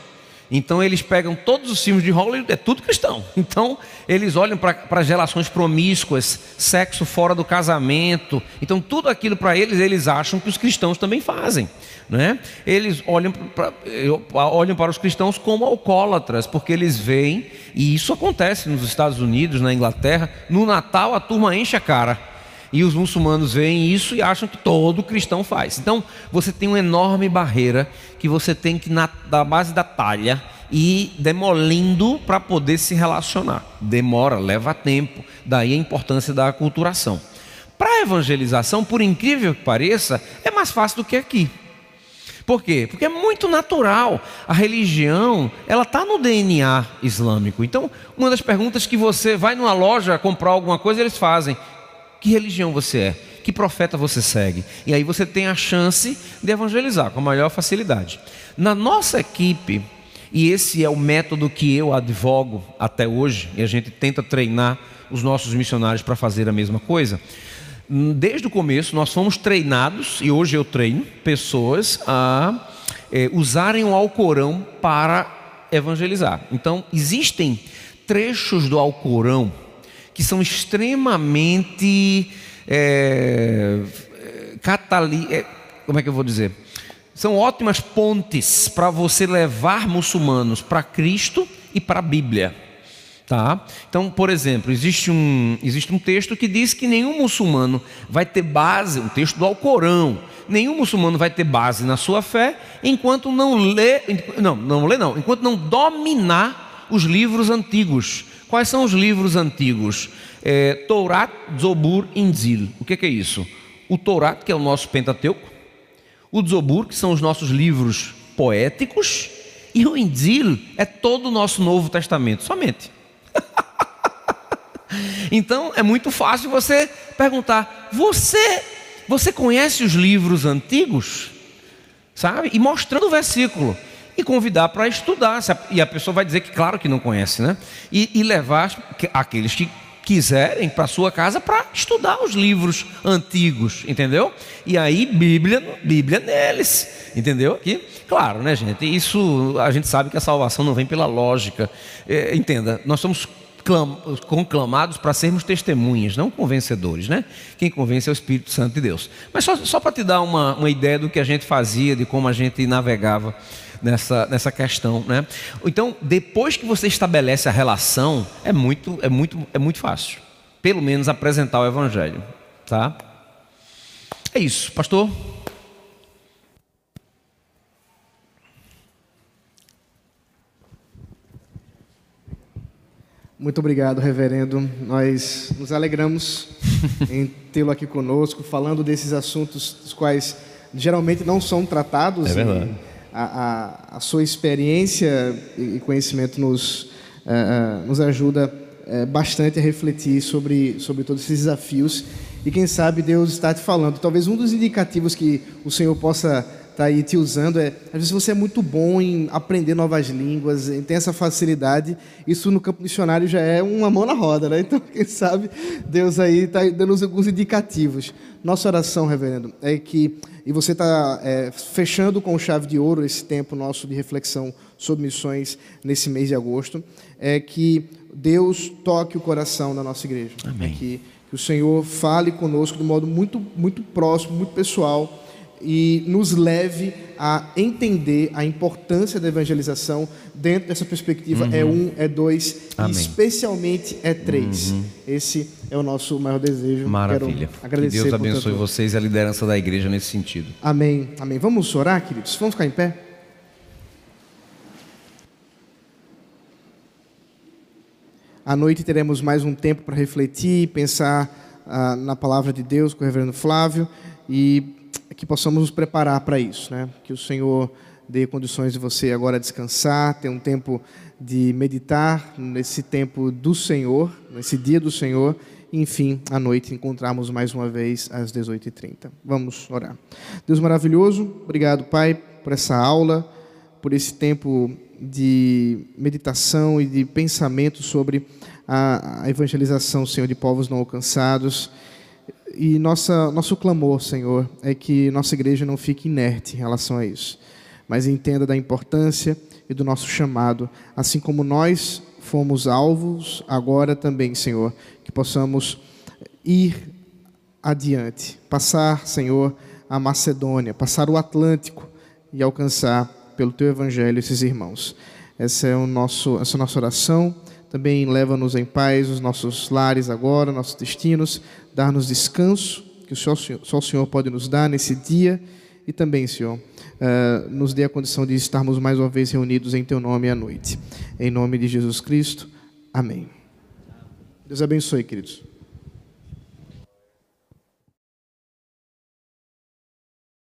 Então eles pegam todos os filmes de Hollywood, é tudo cristão. Então eles olham para as relações promíscuas, sexo fora do casamento. Então tudo aquilo para eles, eles acham que os cristãos também fazem. Né? Eles olham, pra, olham para os cristãos como alcoólatras, porque eles veem, e isso acontece nos Estados Unidos, na Inglaterra, no Natal a turma enche a cara. E os muçulmanos veem isso e acham que todo cristão faz. Então, você tem uma enorme barreira que você tem que, na, da base da talha, ir demolindo para poder se relacionar. Demora, leva tempo. Daí a importância da aculturação. Para a evangelização, por incrível que pareça, é mais fácil do que aqui. Por quê? Porque é muito natural. A religião, ela está no DNA islâmico. Então, uma das perguntas que você vai numa loja comprar alguma coisa, eles fazem: que religião você é, que profeta você segue. E aí você tem a chance de evangelizar com a maior facilidade. Na nossa equipe, e esse é o método que eu advogo até hoje, e a gente tenta treinar os nossos missionários para fazer a mesma coisa. Desde o começo, nós fomos treinados, e hoje eu treino pessoas a é, usarem o Alcorão para evangelizar. Então, existem trechos do Alcorão que são extremamente é, catali, é, como é que eu vou dizer? São ótimas pontes para você levar muçulmanos para Cristo e para a Bíblia. Tá? Então, por exemplo, existe um, existe um texto que diz que nenhum muçulmano vai ter base, um texto do Alcorão, nenhum muçulmano vai ter base na sua fé enquanto não lê, não, não lê não, enquanto não dominar os livros antigos, Quais são os livros antigos? É, Torá, Zobur Inzil. O que, que é isso? O Torá, que é o nosso Pentateuco, o Zobur, que são os nossos livros poéticos, e o Inzil é todo o nosso Novo Testamento, somente. então é muito fácil você perguntar: você, você conhece os livros antigos? Sabe? E mostrando o versículo. E convidar para estudar. E a pessoa vai dizer que, claro, que não conhece, né? E, e levar aqueles que quiserem para sua casa para estudar os livros antigos, entendeu? E aí Bíblia, Bíblia neles, entendeu? Que, claro, né, gente? Isso a gente sabe que a salvação não vem pela lógica. É, entenda, nós somos conclamados para sermos testemunhas, não convencedores, né? Quem convence é o Espírito Santo de Deus. Mas só, só para te dar uma, uma ideia do que a gente fazia, de como a gente navegava nessa, nessa questão, né? Então, depois que você estabelece a relação, é muito, é muito, é muito fácil. Pelo menos apresentar o Evangelho, tá? É isso, pastor. Muito obrigado, reverendo. Nós nos alegramos em tê-lo aqui conosco, falando desses assuntos dos quais geralmente não são tratados. É verdade. A, a, a, sua experiência e conhecimento nos, uh, nos ajuda uh, bastante a refletir sobre, sobre todos esses desafios. E quem sabe Deus está te falando. Talvez um dos indicativos que o Senhor possa está aí te usando é, às vezes você é muito bom em aprender novas línguas, tem essa facilidade, isso no campo missionário já é uma mão na roda, né? Então, quem sabe Deus aí está dando alguns indicativos. Nossa oração, reverendo, é que, e você está é, fechando com chave de ouro esse tempo nosso de reflexão sobre missões nesse mês de agosto, é que Deus toque o coração da nossa igreja. Amém. É que, que o Senhor fale conosco de modo muito, muito próximo, muito pessoal, e nos leve a entender a importância da evangelização dentro dessa perspectiva uhum. é um, é dois, Amém. e especialmente é três. Uhum. Esse é o nosso maior desejo. Maravilha. Quero agradecer que Deus abençoe vocês e a liderança da igreja nesse sentido. Amém. Amém. Vamos orar, queridos? Vamos ficar em pé? À noite teremos mais um tempo para refletir, pensar ah, na palavra de Deus com o reverendo Flávio e que possamos nos preparar para isso, né? Que o Senhor dê condições de você agora descansar, ter um tempo de meditar nesse tempo do Senhor, nesse dia do Senhor, e, enfim, à noite encontrarmos mais uma vez às 18h30. Vamos orar. Deus maravilhoso, obrigado, Pai, por essa aula, por esse tempo de meditação e de pensamento sobre a evangelização, Senhor, de povos não alcançados. E nossa, nosso clamor, Senhor, é que nossa igreja não fique inerte em relação a isso, mas entenda da importância e do nosso chamado, assim como nós fomos alvos, agora também, Senhor, que possamos ir adiante, passar, Senhor, a Macedônia, passar o Atlântico e alcançar pelo Teu Evangelho esses irmãos. Essa é, o nosso, essa é a nossa oração. Também leva-nos em paz os nossos lares agora, nossos destinos, dar-nos descanso, que só o, Senhor, só o Senhor pode nos dar nesse dia, e também, Senhor, uh, nos dê a condição de estarmos mais uma vez reunidos em Teu nome à noite. Em nome de Jesus Cristo, amém. Deus abençoe, queridos.